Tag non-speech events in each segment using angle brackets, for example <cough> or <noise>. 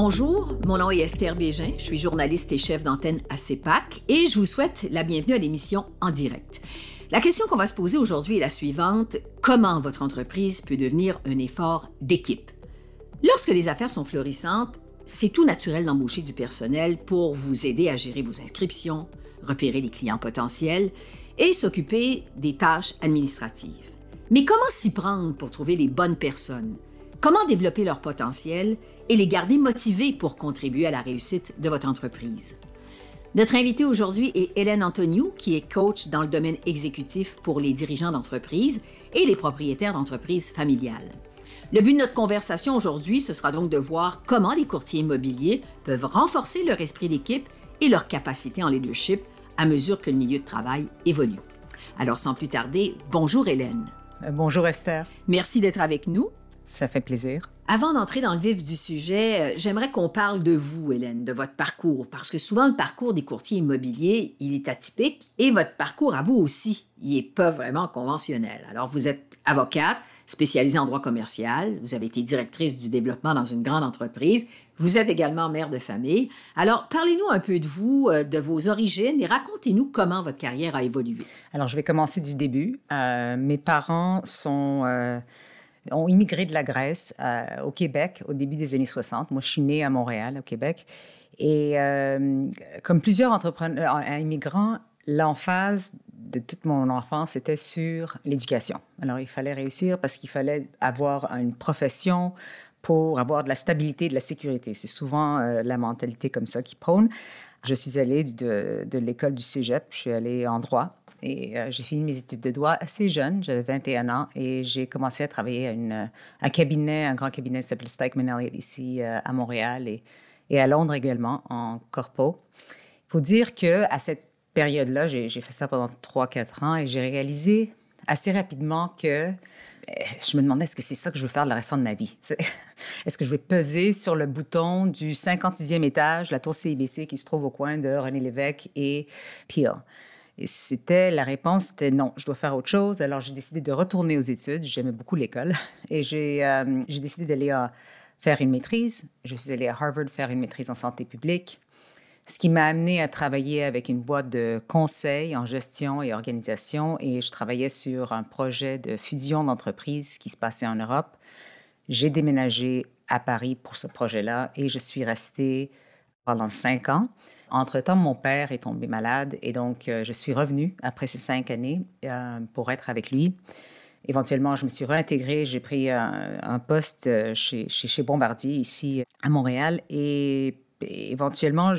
Bonjour, mon nom est Esther Bégin, je suis journaliste et chef d'antenne à CEPAC et je vous souhaite la bienvenue à l'émission En direct. La question qu'on va se poser aujourd'hui est la suivante. Comment votre entreprise peut devenir un effort d'équipe? Lorsque les affaires sont florissantes, c'est tout naturel d'embaucher du personnel pour vous aider à gérer vos inscriptions, repérer les clients potentiels et s'occuper des tâches administratives. Mais comment s'y prendre pour trouver les bonnes personnes? Comment développer leur potentiel et les garder motivés pour contribuer à la réussite de votre entreprise? Notre invitée aujourd'hui est Hélène Antoniou, qui est coach dans le domaine exécutif pour les dirigeants d'entreprise et les propriétaires d'entreprises familiales. Le but de notre conversation aujourd'hui, ce sera donc de voir comment les courtiers immobiliers peuvent renforcer leur esprit d'équipe et leur capacité en leadership à mesure que le milieu de travail évolue. Alors sans plus tarder, bonjour Hélène. Euh, bonjour Esther. Merci d'être avec nous. Ça fait plaisir. Avant d'entrer dans le vif du sujet, euh, j'aimerais qu'on parle de vous, Hélène, de votre parcours, parce que souvent le parcours des courtiers immobiliers, il est atypique, et votre parcours à vous aussi, il n'est pas vraiment conventionnel. Alors, vous êtes avocate, spécialisée en droit commercial, vous avez été directrice du développement dans une grande entreprise, vous êtes également mère de famille. Alors, parlez-nous un peu de vous, euh, de vos origines et racontez-nous comment votre carrière a évolué. Alors, je vais commencer du début. Euh, mes parents sont ont immigré de la Grèce euh, au Québec au début des années 60. Moi, je suis née à Montréal, au Québec. Et euh, comme plusieurs euh, immigrants, l'emphase de toute mon enfance était sur l'éducation. Alors, il fallait réussir parce qu'il fallait avoir une profession pour avoir de la stabilité, de la sécurité. C'est souvent la mentalité comme ça qui prône. Je suis allée de l'école du cégep, je suis allée en droit. Et euh, j'ai fini mes études de droit assez jeune, j'avais 21 ans, et j'ai commencé à travailler à une, un cabinet, un grand cabinet qui s'appelle Stikeman Elliott ici euh, à Montréal et, et, à Londres également, en corpo. Il faut dire que à cette période-là, j'ai fait ça pendant 3-4 ans et j'ai réalisé assez rapidement que eh, je me demandais est-ce que c'est ça que je veux faire le restant de ma vie? Est-ce que je vais peser sur le bouton du 56e étage, la tour CIBC qui se trouve au coin de René Lévesque et Peel? Et c'était la réponse, c'était non, je dois faire autre chose. Alors j'ai décidé de retourner aux études. J'aimais beaucoup l'école <laughs> et j'ai euh, décidé d'aller euh, faire une maîtrise. Je suis allée à Harvard faire une maîtrise en santé publique, ce qui m'a amené à travailler avec une boîte de conseil en gestion et organisation. Et je travaillais sur un projet de fusion d'entreprises qui se passait en Europe. J'ai déménagé à Paris pour ce projet-là et je suis restée pendant cinq ans. Entre-temps, mon père est tombé malade et donc euh, je suis revenue après ces cinq années euh, pour être avec lui. Éventuellement, je me suis réintégrée, j'ai pris un, poste euh, chez, chez, Bombardier ici à Montréal et, éventuellement,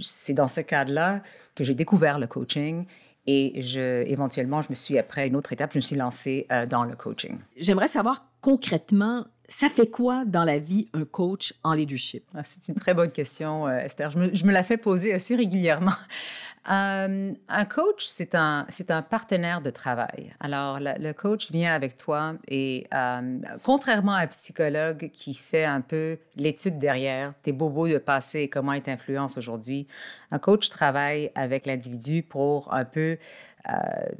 c'est dans ce cadre-là que j'ai découvert le coaching et je, éventuellement, je me suis, après une autre étape, je me suis lancée dans le coaching. J'aimerais savoir concrètement ça fait quoi dans la vie un coach en leadership? Ah, c'est une très bonne question, euh, Esther. Je me, la fais poser assez régulièrement. <laughs> Euh, un coach, c'est un, un partenaire de travail. Alors, le, coach vient avec toi et euh, contrairement à un psychologue qui fait un peu l'étude derrière, tes bobos de passé et comment il t'influence aujourd'hui, un coach travaille avec l'individu pour un peu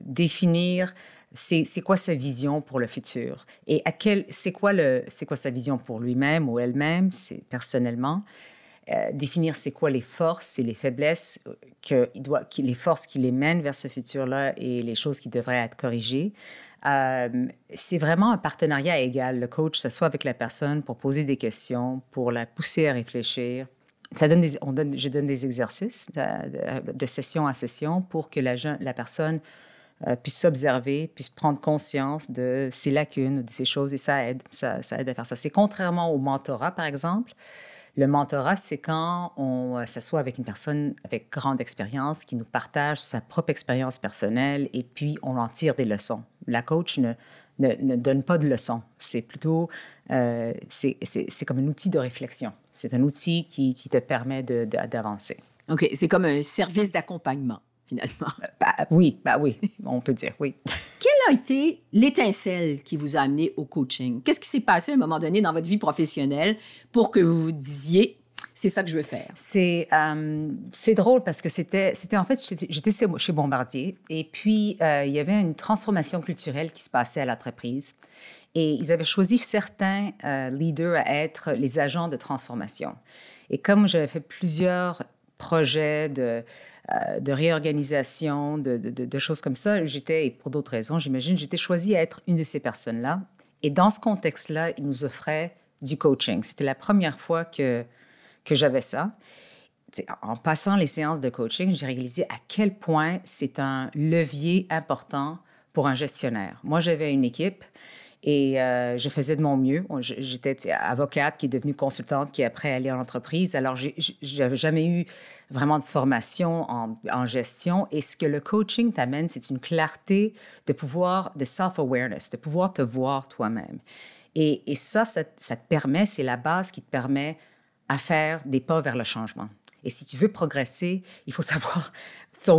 définir c'est quoi sa vision pour le futur? Et à quel c'est quoi le c'est quoi sa vision pour lui-même ou elle-même c'est personnellement? Euh, définir c'est quoi les forces et les faiblesses euh, que doit qui, les forces qui les mènent vers ce futur là et les choses qui devraient être corrigées. Euh, c'est vraiment un partenariat égal. Le coach s'assoit avec la personne pour poser des questions pour la pousser à réfléchir. Ça donne des, je donne des exercices de, de, session à session pour que la, la personne euh, s'observer, puisse prendre conscience de ses lacunes, de ses choses, et ça aide, ça, aide à faire ça. C'est contrairement au mentorat, par exemple. Le mentorat, c'est quand on euh, s'assoit avec une personne avec grande expérience qui nous partage sa propre expérience personnelle et puis on en tire des leçons. La coach ne, ne, donne pas de leçons. C'est plutôt, euh, c'est comme un outil de réflexion. C'est un outil qui, qui te permet d'avancer. OK, c'est comme un service d'accompagnement finalement. Bah, oui, bah oui, on peut dire oui. <laughs> Quelle a été l'étincelle qui vous a amené au coaching? Qu'est-ce qui s'est passé à un moment donné dans votre vie professionnelle pour que vous vous disiez, c'est ça que je veux faire? C'est euh, c'est drôle parce que c'était c'était en fait j'étais chez Bombardier et puis euh, il y avait une transformation culturelle qui se passait à l'entreprise et ils avaient choisi certains euh, leaders à être les agents de transformation. Et comme j'avais fait plusieurs projets de de réorganisation, de, de, de, choses comme ça, j'étais, et pour d'autres raisons, j'imagine, j'étais choisie à être une de ces personnes-là. Et dans ce contexte-là, ils nous offraient du coaching. C'était la première fois que que j'avais ça. en passant les séances de coaching, j'ai réalisé à quel point c'est un levier important pour un gestionnaire. Moi, j'avais une équipe et euh, je faisais de mon mieux. J'étais avocate qui est devenue consultante, qui est après allée en entreprise. Alors, j'avais jamais eu vraiment de formation en, gestion. Et ce que le coaching t'amène, c'est une clarté de pouvoir, de self-awareness, de pouvoir te voir toi-même. Et, et ça, ça, ça, te permet, c'est la base qui te permet à faire des pas vers le changement. Et si tu veux progresser, il faut <laughs> savoir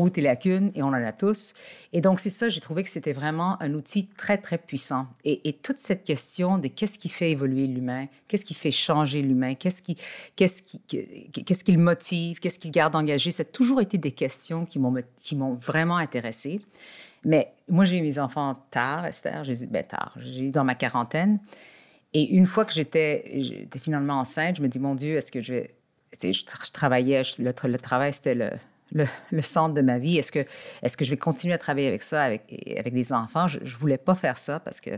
où tes lacunes, et on en a tous. Et donc, c'est ça, j'ai trouvé que c'était vraiment un outil très, très puissant. Et, toute cette question de qu'est-ce qui fait évoluer l'humain, qu'est-ce qui fait changer l'humain, qu'est-ce qui, qu'est-ce qui, qu'est-ce qui le motive, qu'est-ce qui le garde engagé, ça a toujours été des questions qui m'ont, qui m'ont vraiment intéressée. Mais moi, j'ai eu mes enfants tard, Esther, j'ai ben, tard, j'ai eu dans ma quarantaine. Et une fois que j'étais finalement enceinte, je me dis, mon Dieu, est-ce que je vais... Je, je, travaillais, le, travail, c'était le, le, centre de ma vie? Est-ce que, est que je vais continuer à travailler avec ça, avec, avec des enfants? Je ne voulais pas faire ça parce que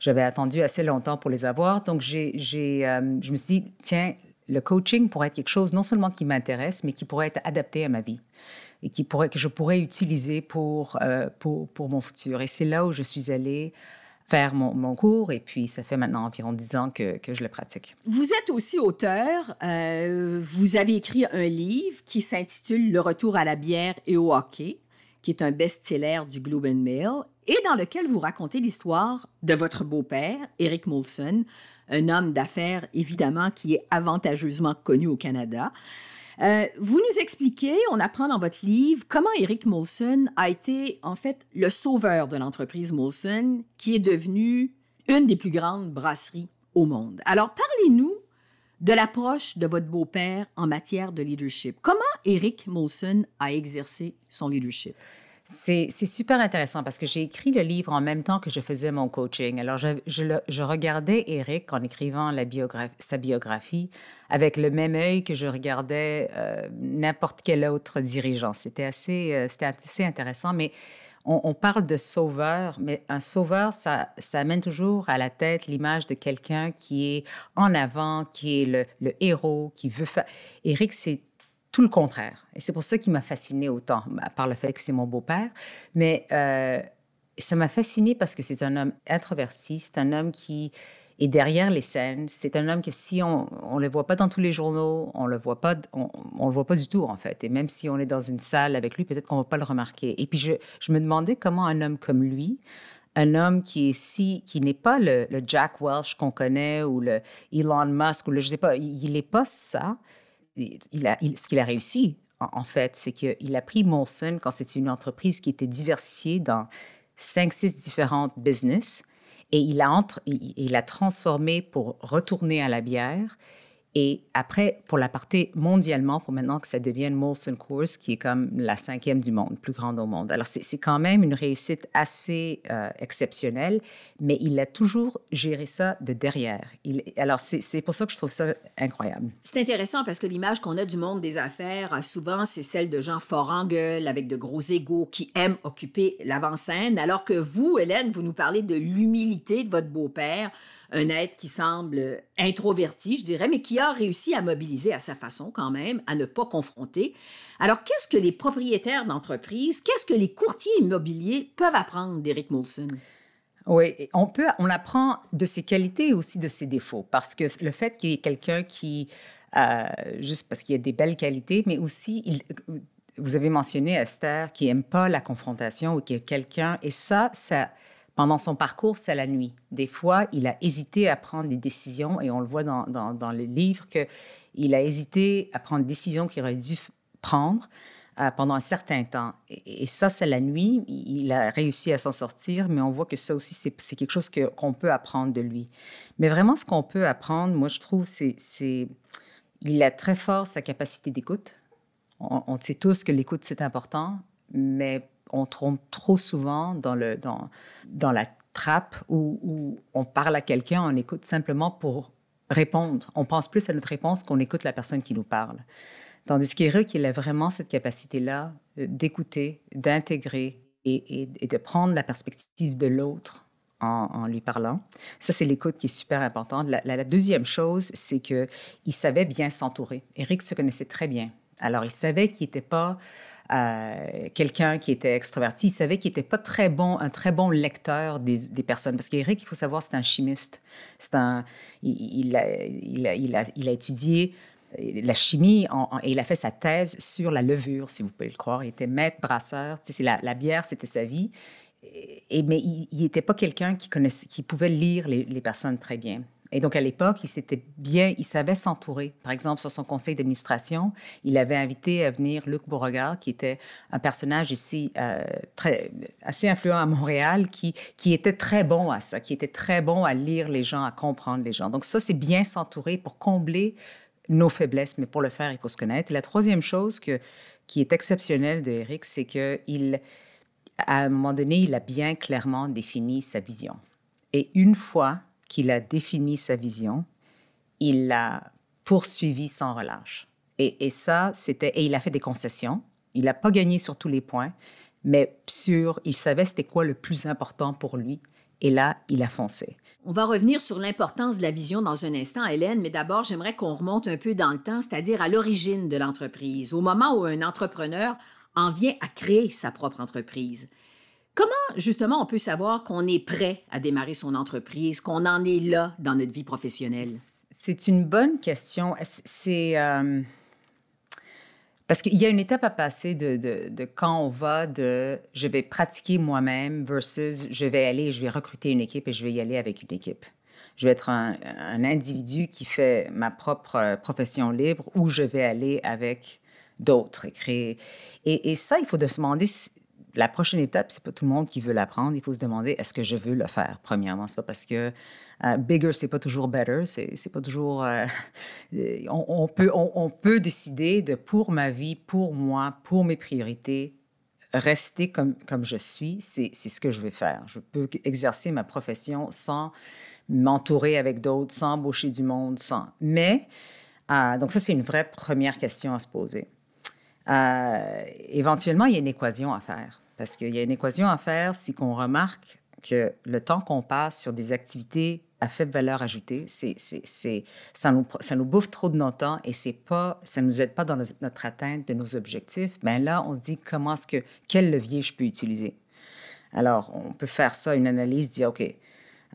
j'avais attendu assez longtemps pour les avoir. Donc, j'ai, euh, je me suis dit, tiens, le coaching pourrait être quelque chose non seulement qui m'intéresse, mais qui pourrait être adapté à ma vie et qui pourrait, que je pourrais utiliser pour, euh, pour, pour mon futur. Et c'est là où je suis allée faire mon, cours et puis ça fait maintenant environ dix ans que, que je le pratique. Vous êtes aussi auteur. Euh, vous avez écrit un livre qui s'intitule Le retour à la bière et au hockey, qui est un best-seller du Globe and Mail et dans lequel vous racontez l'histoire de votre beau-père, Eric Molson, un homme d'affaires évidemment qui est avantageusement connu au Canada. Euh, vous nous expliquez, on apprend dans votre livre, comment Eric Molson a été en fait le sauveur de l'entreprise Molson, qui est devenue une des plus grandes brasseries au monde. Alors, parlez-nous de l'approche de votre beau-père en matière de leadership. Comment Eric Molson a exercé son leadership? C'est super intéressant parce que j'ai écrit le livre en même temps que je faisais mon coaching. Alors, je, regardais Eric en écrivant sa biographie avec le même œil que je regardais euh, n'importe quel autre dirigeant. C'était assez, euh, assez intéressant, mais on, parle de sauveur, mais un sauveur, ça, ça amène toujours à la tête l'image de quelqu'un qui est en avant, qui est le, le héros, qui veut faire. Eric, c'est tout le contraire. Et c'est pour ça qu'il m'a fasciné autant, à part le fait que c'est mon beau-père. Mais euh, ça m'a fasciné parce que c'est un homme introverti, c'est un homme qui est derrière les scènes. C'est un homme que si on ne le voit pas dans tous les journaux, on le voit pas, on, le voit pas du tout en fait. Et même si on est dans une salle avec lui, peut-être qu'on va pas le remarquer. Et puis je, me demandais comment un homme comme lui, un homme qui est si, qui n'est pas le, Jack Welch qu'on connaît ou le Elon Musk ou le je sais pas, il n'est pas ça il ce qu'il a réussi, en, fait, c'est qu'il a pris Molson quand c'était une entreprise qui était diversifiée dans cinq, six différentes business et il a, entre, il a transformé pour retourner à la bière et après, pour la partie mondialement, pour maintenant que ça devienne Molson Coors, qui est comme la cinquième du monde, plus grande au monde. Alors, c'est quand même une réussite assez euh, exceptionnelle, mais il a toujours géré ça de derrière. Alors, c'est pour ça que je trouve ça incroyable. C'est intéressant parce que l'image qu'on a du monde des affaires, souvent, c'est celle de gens forts en gueule, avec de gros égaux, qui aiment occuper l'avant-scène, alors que vous, Hélène, vous nous parlez de l'humilité de votre beau-père un être qui semble introverti, je dirais, mais qui a réussi à mobiliser à sa façon quand même, à ne pas confronter. Alors, qu'est-ce que les propriétaires d'entreprises, qu'est-ce que les courtiers immobiliers peuvent apprendre d'Eric Molson? Oui, on peut, on apprend de ses qualités et aussi de ses défauts, parce que le fait qu'il y ait quelqu'un qui, euh, juste parce qu'il y a des belles qualités, mais aussi, vous avez mentionné Esther qui aime pas la confrontation ou qui est quelqu'un, et ça, ça, pendant son parcours, c'est la nuit. Des fois, il a hésité à prendre des décisions et on le voit dans, dans, dans le livre qu'il a hésité à prendre des décisions qu'il aurait dû prendre euh, pendant un certain temps. Et, ça, c'est la nuit. Il a réussi à s'en sortir, mais on voit que ça aussi, c'est quelque chose qu'on peut apprendre de lui. Mais vraiment, ce qu'on peut apprendre, moi, je trouve, c'est il a très fort sa capacité d'écoute. On, sait tous que l'écoute, c'est important, mais on trompe trop souvent dans, le, dans, dans la trappe où, on parle à quelqu'un, on écoute simplement pour répondre. On pense plus à notre réponse qu'on écoute la personne qui nous parle. Tandis qu'Eric, il a vraiment cette capacité-là euh, d'écouter, d'intégrer et, de prendre la perspective de l'autre en, lui parlant. Ça, c'est l'écoute qui est super importante. La, deuxième chose, c'est qu'il savait bien s'entourer. Eric se connaissait très bien. Alors, il savait qu'il n'était pas euh, quelqu'un qui était extroverti. Il savait qu'il n'était pas très bon, un très bon lecteur des, personnes. Parce qu'Éric, il faut savoir, c'est un chimiste. C'est un, il, a, il, a, il, a, il, a, étudié euh, la chimie et il a fait sa thèse sur la levure, si vous pouvez le croire. Il était maître brasseur. Tu sais, la, la bière, c'était sa vie. Et, mais il n'était pas quelqu'un qui, connaissait, qui pouvait lire les personnes très bien. Et donc, à l'époque, il s'était bien, il savait s'entourer. Par exemple, sur son conseil d'administration, il avait invité à venir Luc Beauregard, qui était un personnage ici euh, très, assez influent à Montréal, qui, qui était très bon à ça, qui était très bon à lire les gens, à comprendre les gens. Donc, ça, c'est bien s'entourer pour combler nos faiblesses, mais pour le faire, il faut se connaître. Et la troisième chose que, qui est exceptionnelle d'Éric, c'est qu'il, à un moment donné, il a bien clairement défini sa vision. Et une fois qu'il a défini sa vision, il l'a poursuivi sans relâche. Et, ça, c'était. Et il a fait des concessions. Il n'a pas gagné sur tous les points, mais sur. Il savait c'était quoi le plus important pour lui. Et là, il a foncé. On va revenir sur l'importance de la vision dans un instant, Hélène, mais d'abord, j'aimerais qu'on remonte un peu dans le temps, c'est-à-dire à l'origine de l'entreprise, au moment où un entrepreneur en vient à créer sa propre entreprise. Comment, justement, on peut savoir qu'on est prêt à démarrer son entreprise, qu'on en est là dans notre vie professionnelle? C'est une bonne question. C'est. Euh, parce qu'il y a une étape à passer de, quand on va de je vais pratiquer moi-même versus je vais aller, je vais recruter une équipe et je vais y aller avec une équipe. Je vais être un, individu qui fait ma propre profession libre ou je vais aller avec d'autres et créer. Et, et, ça, il faut de se demander la prochaine étape, c'est pas tout le monde qui veut l'apprendre. Il faut se demander est-ce que je veux le faire. Premièrement, c'est pas parce que uh, bigger c'est pas toujours better. C'est pas toujours. Euh, <laughs> on, peut on, peut décider de pour ma vie, pour moi, pour mes priorités, rester comme comme je suis. C'est ce que je vais faire. Je peux exercer ma profession sans m'entourer avec d'autres, sans embaucher du monde, sans. Mais uh, donc ça c'est une vraie première question à se poser. Euh, éventuellement, il y a une équation à faire. Parce qu'il y a une équation à faire si qu'on remarque que le temps qu'on passe sur des activités à faible valeur ajoutée, c'est, ça, nous, ça nous bouffe trop de notre temps et c'est pas, ça ne nous aide pas dans notre atteinte de nos objectifs. Bien là, on dit comment est-ce que, quel levier je peux utiliser? Alors, on peut faire ça, une analyse, dire, OK,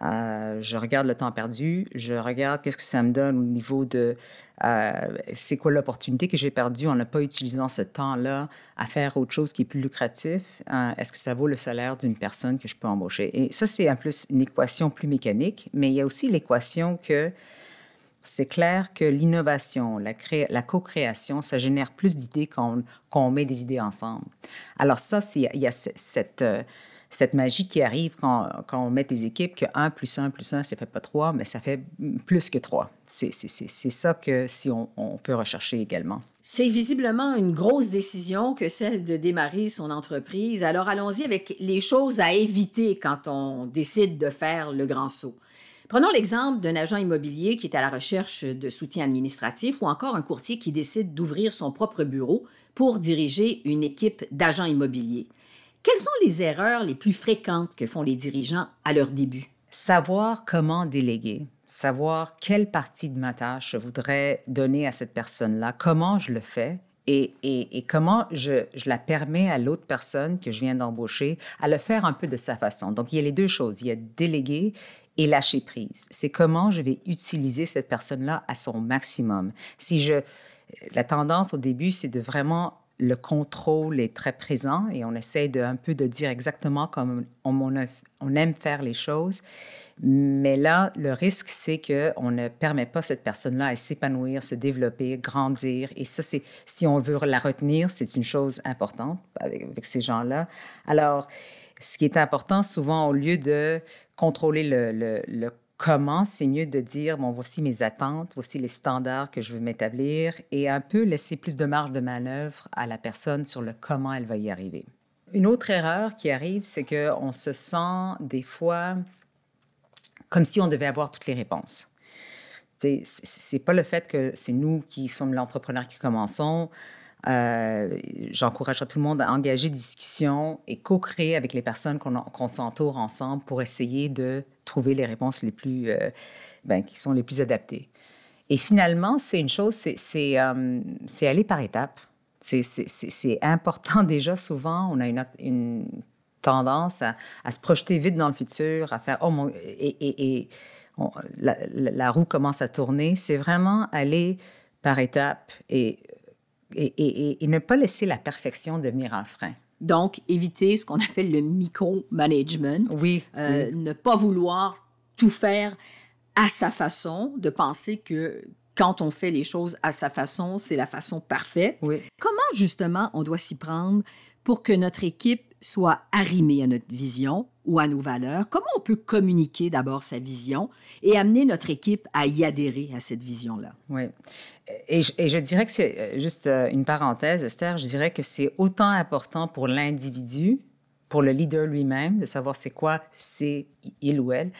euh, je regarde le temps perdu, je regarde qu'est-ce que ça me donne au niveau de euh, c'est quoi l'opportunité que j'ai perdue? En ne pas utilisant ce temps-là à faire autre chose qui est plus lucratif. Euh, est-ce que ça vaut le salaire d'une personne que je peux embaucher? Et ça, c'est en plus une équation plus mécanique, mais il y a aussi l'équation que c'est clair que l'innovation, la, co-création, ça génère plus d'idées quand, on met des idées ensemble. Alors ça, il y a cette cette magie qui arrive quand, on met des équipes que 1 plus 1 plus 1, ça fait pas 3, mais ça fait plus que 3. C'est ça que si on peut rechercher également. C'est visiblement une grosse décision que celle de démarrer son entreprise. Alors allons-y avec les choses à éviter quand on décide de faire le grand saut. Prenons l'exemple d'un agent immobilier qui est à la recherche de soutien administratif ou encore un courtier qui décide d'ouvrir son propre bureau pour diriger une équipe d'agents immobiliers. Quelles sont les erreurs les plus fréquentes que font les dirigeants à leur début? Savoir comment déléguer, savoir quelle partie de ma tâche je voudrais donner à cette personne-là, comment je le fais et, et, comment je, je, la permets à l'autre personne que je viens d'embaucher à le faire un peu de sa façon. Donc, il y a les deux choses. Il y a déléguer et lâcher prise. C'est comment je vais utiliser cette personne-là à son maximum. Si je... La tendance au début, c'est de vraiment le contrôle est très présent et on essaie un peu de dire exactement comme on, aime faire les choses. Mais là, le risque, c'est qu'on ne permet pas cette personne-là à s'épanouir, se développer, grandir. Et ça, c'est, si on veut la retenir, c'est une chose importante avec, avec ces gens-là. Alors, ce qui est important, souvent, au lieu de contrôler le, le, le comment, c'est mieux de dire, bon, voici mes attentes, voici les standards que je veux m'établir et un peu laisser plus de marge de manœuvre à la personne sur le comment elle va y arriver. Une autre erreur qui arrive, c'est qu'on se sent des fois comme si on devait avoir toutes les réponses. C'est pas le fait que c'est nous qui sommes l'entrepreneur qui commençons. Euh, J'encourage tout le monde à engager des discussions et co-créer avec les personnes qu'on s'entoure ensemble pour essayer de trouver les réponses les plus, euh, ben, qui sont les plus adaptées. Et finalement, c'est une chose, c'est euh, aller par étapes. C'est important <laughs> déjà, souvent, on a une, tendance à, à, se projeter vite dans le futur, à faire, oh mon, et, et, la, la, roue commence à tourner. C'est vraiment aller par étapes et et, ne pas laisser la perfection devenir un frein. Donc, éviter ce qu'on appelle le micro-management. Oui, euh, Ne pas vouloir tout faire à sa façon, de penser que quand on fait les choses à sa façon, c'est la façon parfaite. Oui. Comment, justement, on doit s'y prendre pour que notre équipe soit arrimée à notre vision ou à nos valeurs? Comment on peut communiquer d'abord sa vision et amener notre équipe à y adhérer à cette vision-là? Oui. Et je, dirais que c'est euh, juste euh, une parenthèse, Esther, je dirais que c'est autant important pour l'individu, pour le leader lui-même, de savoir c'est quoi c'est il ou elle,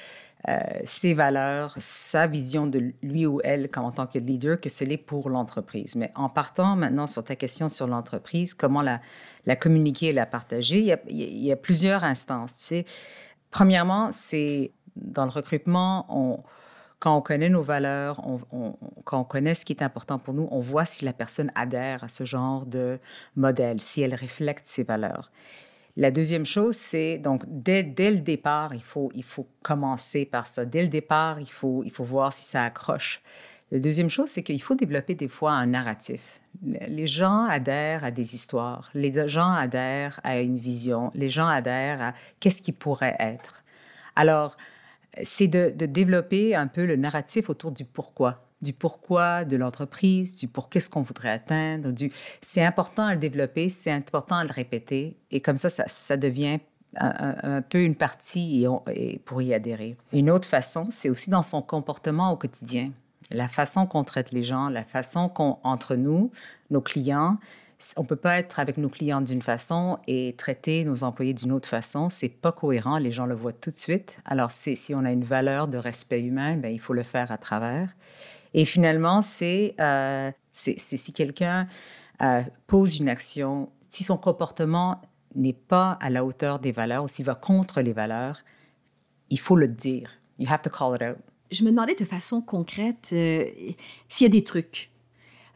euh, ses valeurs, sa vision de lui ou elle en tant que leader, que ce l'est pour l'entreprise. Mais en partant maintenant sur ta question sur l'entreprise, comment la, communiquer et la partager, il y a, plusieurs instances. Premièrement, c'est dans le recrutement, on, quand on connaît nos valeurs, quand on connaît ce qui est important pour nous, on voit si la personne adhère à ce genre de modèle, si elle reflète ses valeurs. La deuxième chose, c'est donc dès, dès, le départ, il faut, il faut commencer par ça. Dès le départ, il faut, il faut voir si ça accroche. La deuxième chose, c'est qu'il faut développer des fois un narratif. Les gens adhèrent à des histoires, les gens adhèrent à une vision, les gens adhèrent à qu'est-ce qui pourrait être. Alors, c'est de, développer un peu le narratif autour du pourquoi, du pourquoi de l'entreprise, du pour qu'est-ce qu'on voudrait atteindre. Du... C'est important à le développer, c'est important à le répéter, et comme ça, ça, devient un, peu une partie et, pour y adhérer. Une autre façon, c'est aussi dans son comportement au quotidien. La façon qu'on traite les gens, la façon qu'on, entre nous, nos clients, on peut pas être avec nos clients d'une façon et traiter nos employés d'une autre façon. C'est pas cohérent. Les gens le voient tout de suite. Alors, si on a une valeur de respect humain, ben, il faut le faire à travers. Et finalement, c'est euh, si quelqu'un euh, pose une action, si son comportement n'est pas à la hauteur des valeurs ou s'il va contre les valeurs, il faut le dire. You have to call it out. Je me demandais de façon concrète euh, s'il y a des trucs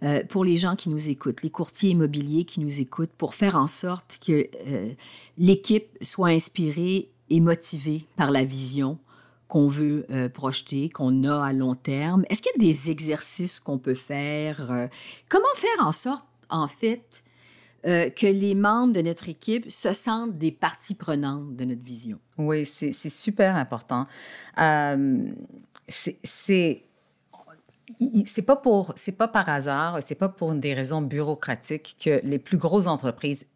euh, pour les gens qui nous écoutent, les courtiers immobiliers qui nous écoutent, pour faire en sorte que euh, l'équipe soit inspirée et motivée par la vision qu'on veut euh, projeter, qu'on a à long terme? Est-ce qu'il y a des exercices qu'on peut faire? comment faire en sorte, en fait, que les membres de notre équipe se sentent des parties prenantes de notre vision? Oui, c'est super important. c'est c'est pas pour c'est pas par hasard, c'est pas pour des raisons bureaucratiques que les plus grosses entreprises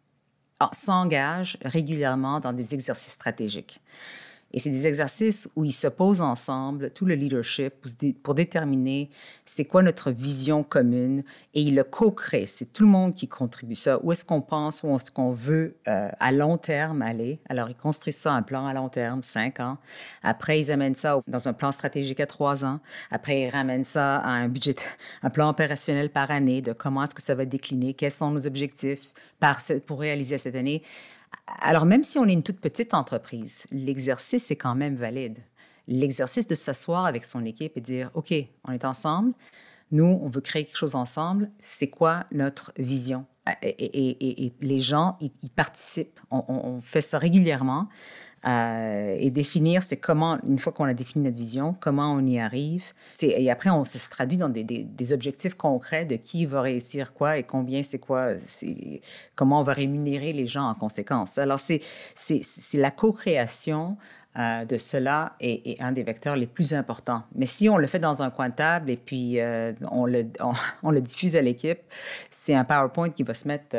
s'engagent régulièrement dans des exercices stratégiques. Et c'est des exercices où ils se posent ensemble, tout le leadership, pour, déterminer c'est quoi notre vision commune et ils le co-créent. C'est tout le monde qui contribue ça. Où est-ce qu'on pense, où est-ce qu'on veut euh, à long terme aller? Alors, ils construisent ça, un plan à long terme, cinq ans. Après, ils amènent ça dans un plan stratégique à trois ans. Après, ils ramènent ça à un budget, <laughs> un plan opérationnel par année de comment est-ce que ça va décliner, quels sont nos objectifs pour réaliser cette année. Alors, même si on est une toute petite entreprise, l'exercice est quand même valide. L'exercice de s'asseoir avec son équipe et dire, OK, on est ensemble, nous, on veut créer quelque chose ensemble, c'est quoi notre vision? Et, les gens, ils, participent. on, fait ça régulièrement. Euh, et définir, c'est comment, une fois qu'on a défini notre vision, comment on y arrive. Et après, on se traduit dans des, des, objectifs concrets de qui va réussir quoi et combien c'est quoi, comment on va rémunérer les gens en conséquence. Alors, c'est la co-création euh, de cela est, un des vecteurs les plus importants. Mais si on le fait dans un coin de table et puis euh, on, le, on, <laughs> le diffuse à l'équipe, c'est un PowerPoint qui va se mettre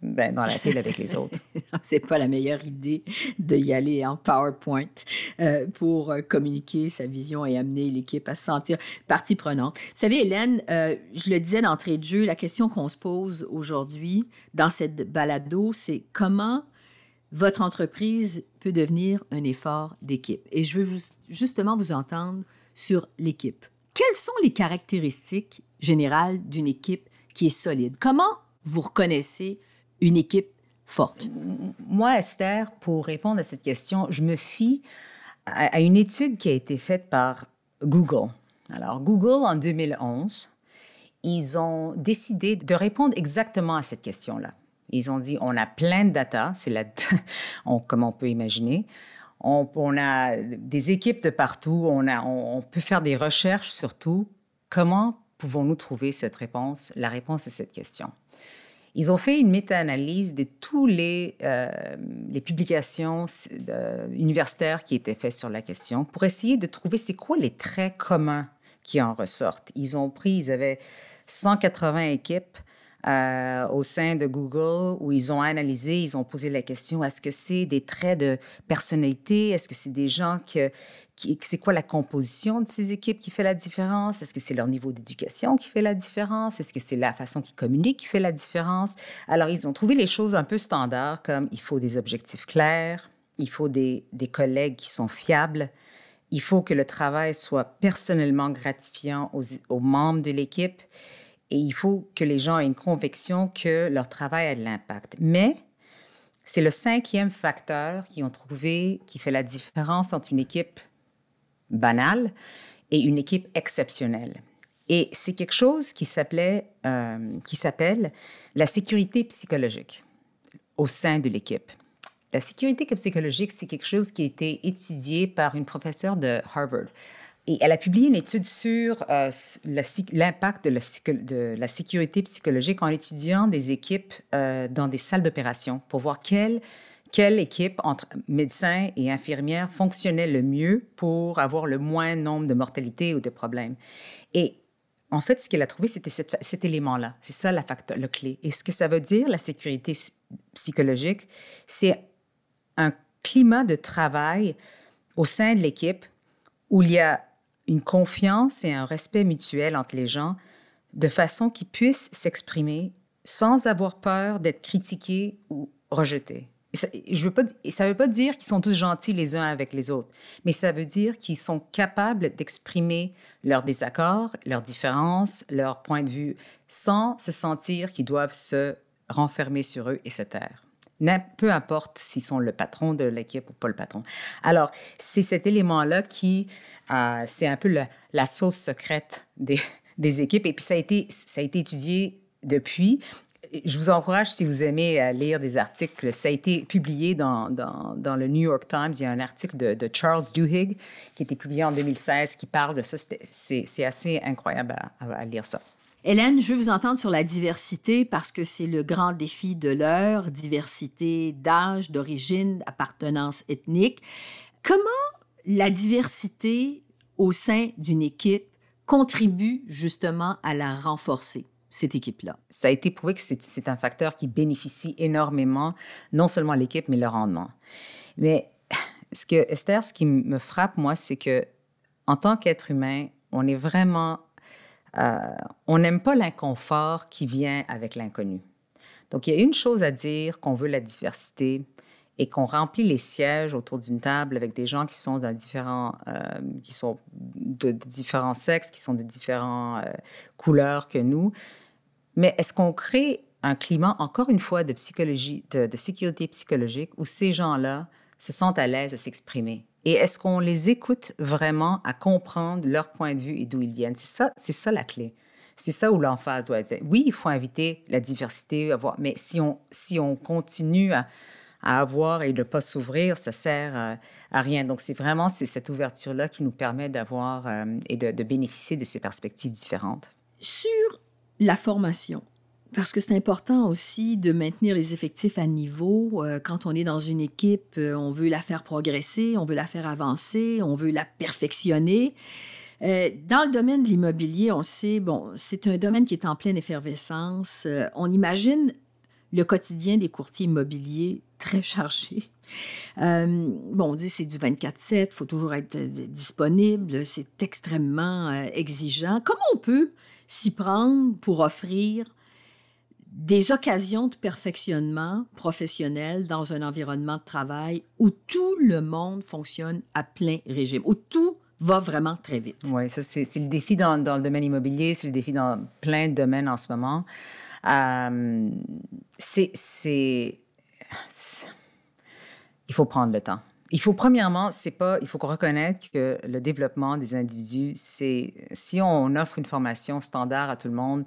ben, dans la pile avec les autres. <laughs> c'est pas la meilleure idée d'y aller en PowerPoint euh, pour euh, communiquer sa vision et amener l'équipe à se sentir partie prenante. Vous savez, Hélène, euh, je le disais d'entrée de jeu, la question qu'on se pose aujourd'hui dans cette balado, c'est comment votre entreprise peut devenir un effort d'équipe? Et je veux justement vous entendre sur l'équipe. Quelles sont les caractéristiques générales d'une équipe qui est solide? Comment vous reconnaissez une équipe forte? Moi, Esther, pour répondre à cette question, je me fie à, une étude qui a été faite par Google. Alors, Google, en 2011, ils ont décidé de répondre exactement à cette question-là. Ils ont dit, on a plein de data, c'est la, <laughs> comme on peut imaginer. On, on, a des équipes de partout, on, a, on, peut faire des recherches surtout. Comment pouvons-nous trouver cette réponse, la réponse à cette question? Ils ont fait une méta-analyse de toutes les, euh, les publications universitaires qui étaient faites sur la question pour essayer de trouver c'est quoi les traits communs qui en ressortent. Ils ont pris, ils avaient 180 équipes euh, au sein de Google où ils ont analysé, ils ont posé la question est-ce que c'est des traits de personnalité? Est-ce que c'est des gens que, c'est quoi la composition de ces équipes qui fait la différence? Est-ce que c'est leur niveau d'éducation qui fait la différence? Est-ce que c'est la façon qu'ils communiquent qui fait la différence? Alors, ils ont trouvé les choses un peu standards comme il faut des objectifs clairs, il faut des, collègues qui sont fiables, il faut que le travail soit personnellement gratifiant aux membres de l'équipe et il faut que les gens aient une conviction que leur travail a de l'impact. Mais c'est le cinquième facteur qu'ils ont trouvé qui fait la différence entre une équipe banale et une équipe exceptionnelle. Et c'est quelque chose qui s'appelait, euh, s'appelle la sécurité psychologique au sein de l'équipe. La sécurité psychologique, c'est quelque chose qui a été étudié par une professeure de Harvard. Et elle a publié une étude sur euh, l'impact de, la sécurité psychologique en étudiant des équipes euh, dans des salles d'opération pour voir quelle, quelle équipe entre médecins et infirmières fonctionnait le mieux pour avoir le moins nombre de mortalité ou de problèmes. Et en fait, ce qu'elle a trouvé, c'était cet, élément-là. C'est ça la clé. Et ce que ça veut dire, la sécurité psychologique, c'est un climat de travail au sein de l'équipe où il y a une confiance et un respect mutuel entre les gens de façon qu'ils puissent s'exprimer sans avoir peur d'être critiqués ou rejetés. pas, ça ne veut pas dire qu'ils sont tous gentils les uns avec les autres, mais ça veut dire qu'ils sont capables d'exprimer leurs désaccords, leurs différences, leurs points de vue, sans se sentir qu'ils doivent se renfermer sur eux et se taire peu importe s'ils sont le patron de l'équipe ou pas le patron. Alors, c'est cet élément-là qui, euh, c'est un peu la sauce secrète <laughs> des, équipes. Et puis, ça a été, ça a été étudié depuis. Je vous encourage, si vous aimez lire des articles, ça a été publié dans, dans, le New York Times. Il y a un article de, de, Charles Duhigg qui a été publié en 2016 qui parle de ça. C'est assez incroyable à lire ça. Hélène, je veux vous entendre sur la diversité parce que c'est le grand défi de l'heure, diversité d'âge, d'origine, appartenance ethnique. Comment la diversité au sein d'une équipe contribue justement à la renforcer? cette équipe-là? Ça a été prouvé que c'est un facteur qui bénéficie énormément, non seulement l'équipe, mais le rendement. Mais ce que, Esther, ce qui me frappe, moi, c'est que en tant qu'être humain, on est vraiment euh, on n'aime pas l'inconfort qui vient avec l'inconnu. Donc, il y a une chose à dire qu'on veut la diversité et qu'on remplit les sièges autour d'une table avec des gens qui sont, euh, de, différents sexes, qui sont de différentes euh, couleurs que nous. Mais est-ce qu'on crée un climat, encore une fois, de, de sécurité psychologique où ces gens-là se sentent à l'aise à s'exprimer? Et est-ce qu'on les écoute vraiment à comprendre leur point de vue et d'où ils viennent? C'est ça, c'est ça la clé. C'est ça où l'emphase doit être. Oui, il faut inviter la diversité, avoir, mais si on, si on continue à, avoir et ne pas s'ouvrir, ça sert à, à rien. Donc, c'est vraiment c'est cette ouverture-là qui nous permet d'avoir euh, et de bénéficier de ces perspectives différentes. Sur la formation, parce que c'est important aussi de maintenir les effectifs à niveau. Euh, quand on est dans une équipe, euh, on veut la faire progresser, on veut la faire avancer, on veut la perfectionner. Euh, dans le domaine de l'immobilier, on sait, bon, c'est un domaine qui est en pleine effervescence. on imagine le quotidien des courtiers immobiliers très chargé. Bon, on dit c'est du 24-7, il faut toujours être disponible, c'est extrêmement exigeant. Comment on peut s'y prendre pour offrir des occasions de perfectionnement professionnel dans un environnement de travail où tout le monde fonctionne à plein régime, où tout va vraiment très vite. Oui, ça c'est le défi dans, le domaine immobilier, c'est le défi dans plein de domaines en ce moment. Euh, c'est il faut prendre le temps. Il faut premièrement, c'est pas, il faut reconnaître que le développement des individus, c'est si on offre une formation standard à tout le monde,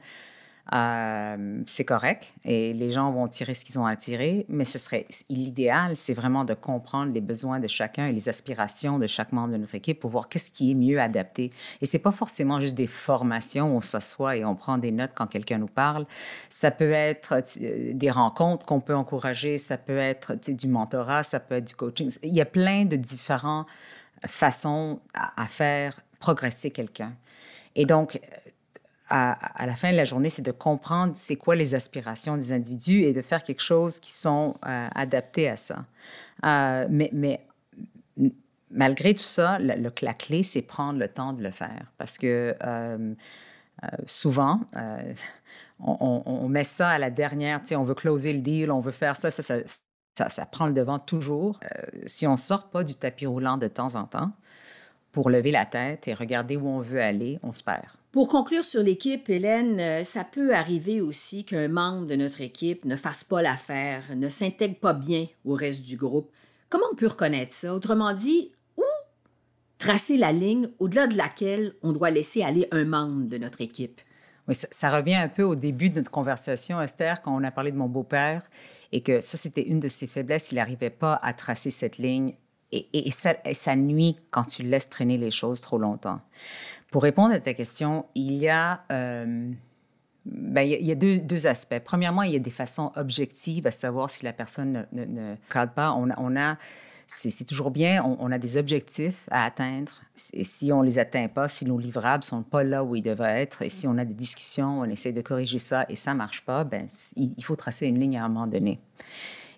euh, c'est correct et les gens vont tirer ce qu'ils ont à tirer, mais ce serait l'idéal, c'est vraiment de comprendre les besoins de chacun et les aspirations de chaque membre de notre équipe pour voir qu'est-ce qui est mieux adapté. Et c'est pas forcément juste des formations où on s'assoit et on prend des notes quand quelqu'un nous parle. Ça peut être euh, des rencontres qu'on peut encourager, ça peut être du mentorat, ça peut être du coaching. Il y a plein de différentes façons à faire progresser quelqu'un. Et donc, à, la fin de la journée, c'est de comprendre c'est quoi les aspirations des individus et de faire quelque chose qui sont euh, adaptés à ça. Euh, mais, malgré tout ça, la, la clé, c'est prendre le temps de le faire parce que euh, souvent, on, met ça à la dernière, on veut closer le deal, on veut faire ça, ça, ça, ça, prend le devant toujours. si on ne sort pas du tapis roulant de temps en temps pour lever la tête et regarder où on veut aller, on se perd. Pour conclure sur l'équipe, Hélène, euh, ça peut arriver aussi qu'un membre de notre équipe ne fasse pas l'affaire, ne s'intègre pas bien au reste du groupe. Comment on peut reconnaître ça? Autrement dit, où tracer la ligne au-delà de laquelle on doit laisser aller un membre de notre équipe? Oui, ça, revient un peu au début de notre conversation, Esther, quand on a parlé de mon beau-père et que ça, c'était une de ses faiblesses. Il n'arrivait pas à tracer cette ligne et, ça, nuit quand tu laisses traîner les choses trop longtemps. Pour répondre à ta question, il y a, euh, ben, il y a deux, aspects. Premièrement, il y a des façons objectives à savoir si la personne ne, ne, cadre pas. On a, c'est toujours bien, on, a des objectifs à atteindre. Et si on les atteint pas, si nos livrables sont pas là où ils devraient être, et si on a des discussions, on essaie de corriger ça et ça marche pas, ben il faut tracer une ligne à un moment donné.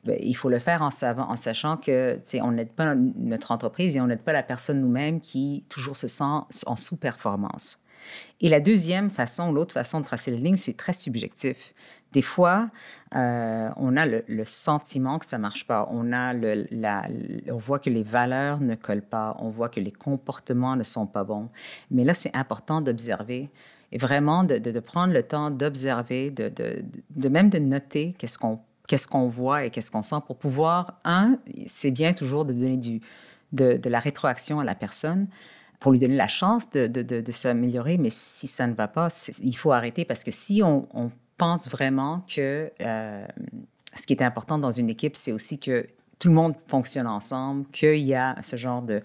Ben, il faut le faire en, sachant que on n'aide pas notre entreprise et on n'aide pas la personne nous-mêmes qui toujours se sent en sous-performance. Et la deuxième façon, l'autre façon de tracer les lignes, c'est très subjectif. Des fois, euh, on a le, sentiment que ça marche pas. On a le, la, on voit que les valeurs ne collent pas. On voit que les comportements ne sont pas bons. Mais là, c'est important d'observer et vraiment de, de, prendre le temps d'observer, de, de, même de noter qu'est-ce qu'on qu'est-ce qu'on voit et qu'est-ce qu'on sent pour pouvoir, un, c'est bien toujours de donner du, de, la rétroaction à la personne pour lui donner la chance de, de, s'améliorer, mais si ça ne va pas, il faut arrêter parce que si on, pense vraiment que euh, ce qui est important dans une équipe, c'est aussi que tout le monde fonctionne ensemble, qu'il y a ce genre de,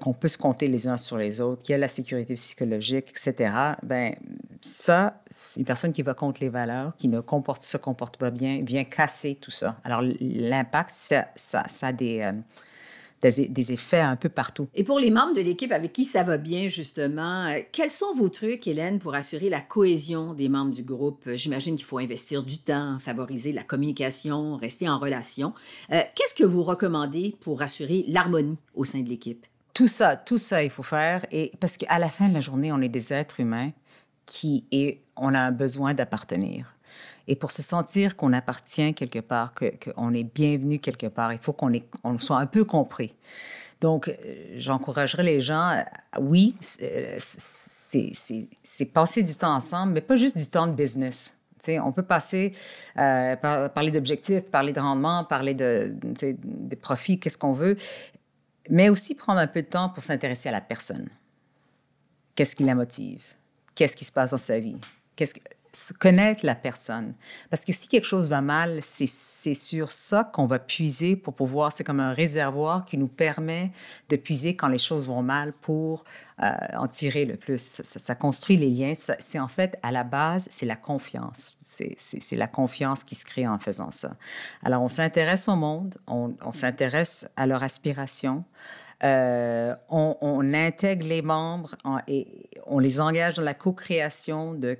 qu'on peut se compter les uns sur les autres, qu'il y a la sécurité psychologique, etc. Ben ça, une personne qui va contre les valeurs, qui ne comporte, se comporte pas bien, vient casser tout ça. Alors l'impact, ça, ça, a des euh, des, effets un peu partout. Et pour les membres de l'équipe avec qui ça va bien, justement, euh, quels sont vos trucs, Hélène, pour assurer la cohésion des membres du groupe? J'imagine qu'il faut investir du temps, favoriser la communication, rester en relation. Euh, qu'est-ce que vous recommandez pour assurer l'harmonie au sein de l'équipe? Tout ça, tout ça, il faut faire. Et parce qu'à la fin de la journée, on est des êtres humains qui et on a besoin d'appartenir. Et pour se sentir qu'on appartient quelque part, qu'on est bienvenu quelque part, il faut qu'on on soit un peu compris. Donc, euh, j'encouragerais les gens, euh, oui, euh, c'est passer du temps ensemble, mais pas juste du temps de business. on peut passer, parler d'objectifs, parler de rendement, parler de, de profits, qu'est-ce qu'on veut, mais aussi prendre un peu de temps pour s'intéresser à la personne. Qu'est-ce qui la motive? Qu'est-ce qui se passe dans sa vie? Connaître la personne. Parce que si quelque chose va mal, c'est sur ça qu'on va puiser pour pouvoir, c'est comme un réservoir qui nous permet de puiser quand les choses vont mal pour euh, en tirer le plus. Ça, construit les liens. C'est en fait, à la base, c'est la confiance. C'est la confiance qui se crée en faisant ça. Alors, on s'intéresse au monde, on, on s'intéresse à leur aspiration. Euh, on, intègre les membres et on les engage dans la co-création de,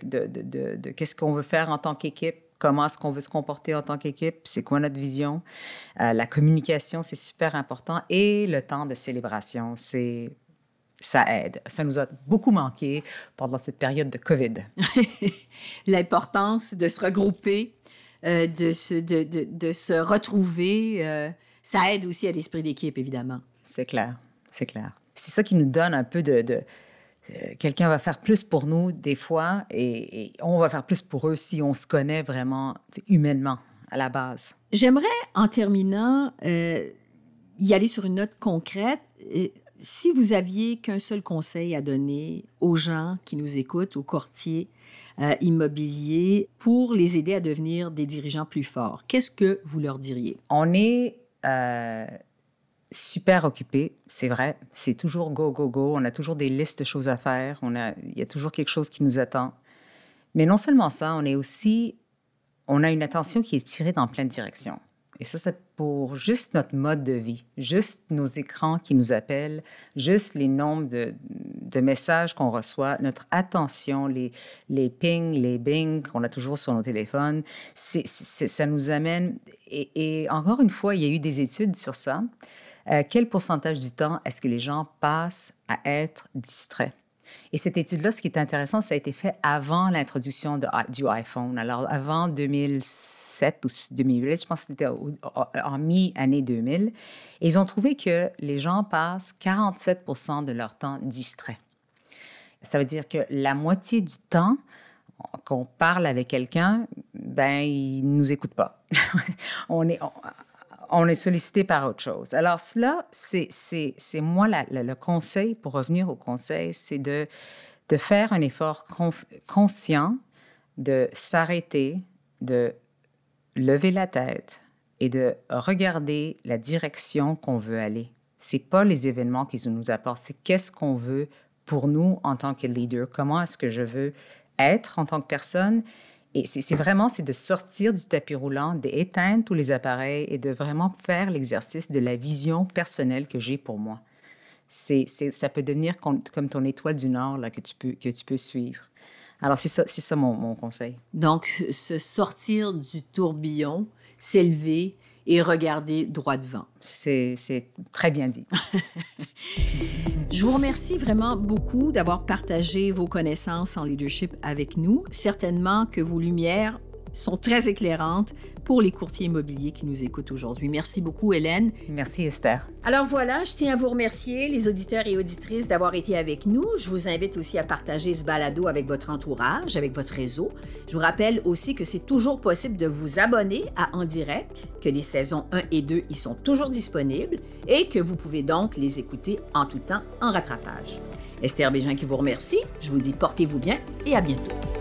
qu'est-ce qu'on veut faire en tant qu'équipe, comment est-ce qu'on veut se comporter en tant qu'équipe, c'est quoi notre vision. Euh, la communication, c'est super important. Et le temps de célébration, c'est ça aide. Ça nous a beaucoup manqué pendant cette période de COVID. <laughs> L'importance de se regrouper, euh, de, se, retrouver, ça aide aussi à l'esprit d'équipe, évidemment. C'est clair, c'est clair. C'est ça qui nous donne un peu de... de euh, quelqu'un va faire plus pour nous des fois et, et, on va faire plus pour eux si on se connaît vraiment humainement à la base. J'aimerais, en terminant, y aller sur une note concrète si vous aviez qu'un seul conseil à donner aux gens qui nous écoutent, aux courtiers euh, immobiliers, pour les aider à devenir des dirigeants plus forts, qu'est-ce que vous leur diriez? On est euh, super occupé, c'est vrai. C'est toujours go, go, go. On a toujours des listes de choses à faire. On a, il y a toujours quelque chose qui nous attend. Mais non seulement ça, on est aussi, on a une attention qui est tirée dans plein de directions. Et ça, c'est pour juste notre mode de vie, juste nos écrans qui nous appellent, juste les nombres de, messages qu'on reçoit, notre attention, les, les pings, les bings qu'on a toujours sur nos téléphones. c'est ça nous amène. Et, encore une fois, il y a eu des études sur ça. Euh, quel pourcentage du temps est-ce que les gens passent à être distraits? Et cette étude-là, ce qui est intéressant, ça a été fait avant l'introduction du iPhone. Alors, avant 2007 ou 2008, je pense que c'était en mi-année 2000. Et ils ont trouvé que les gens passent 47% de leur temps distrait. Ça veut dire que la moitié du temps qu'on parle avec quelqu'un, ben, il ne nous écoute pas. <laughs> on est, est sollicité par autre chose. Alors cela, c'est moi le conseil, pour revenir au conseil, c'est de, de faire un effort conscient, de s'arrêter, de lever la tête et de regarder la direction qu'on veut aller. C'est pas les événements qui nous apportent, c'est qu'est-ce qu'on veut pour nous en tant que leader, comment est-ce que je veux être en tant que personne et c'est vraiment, c'est de sortir du tapis roulant, d'éteindre tous les appareils et de vraiment faire l'exercice de la vision personnelle que j'ai pour moi. C'est, ça peut devenir comme, ton étoile du Nord là, que, tu peux, que tu peux suivre. Alors, c'est ça, c'est ça mon, mon conseil. Donc, se sortir du tourbillon, s'élever et regarder droit devant. C'est très bien dit. <laughs> Je vous remercie vraiment beaucoup d'avoir partagé vos connaissances en leadership avec nous. Certainement que vos lumières sont très éclairantes pour les courtiers immobiliers qui nous écoutent aujourd'hui. Merci beaucoup, Hélène. Merci, Esther. Alors voilà, je tiens à vous remercier, les auditeurs et auditrices, d'avoir été avec nous. Je vous invite aussi à partager ce balado avec votre entourage, avec votre réseau. Je vous rappelle aussi que c'est toujours possible de vous abonner à En Direct, que les saisons 1 et 2 y sont toujours disponibles et que vous pouvez donc les écouter en tout temps en rattrapage. Esther Bégin qui vous remercie. Je vous dis portez-vous bien et à bientôt.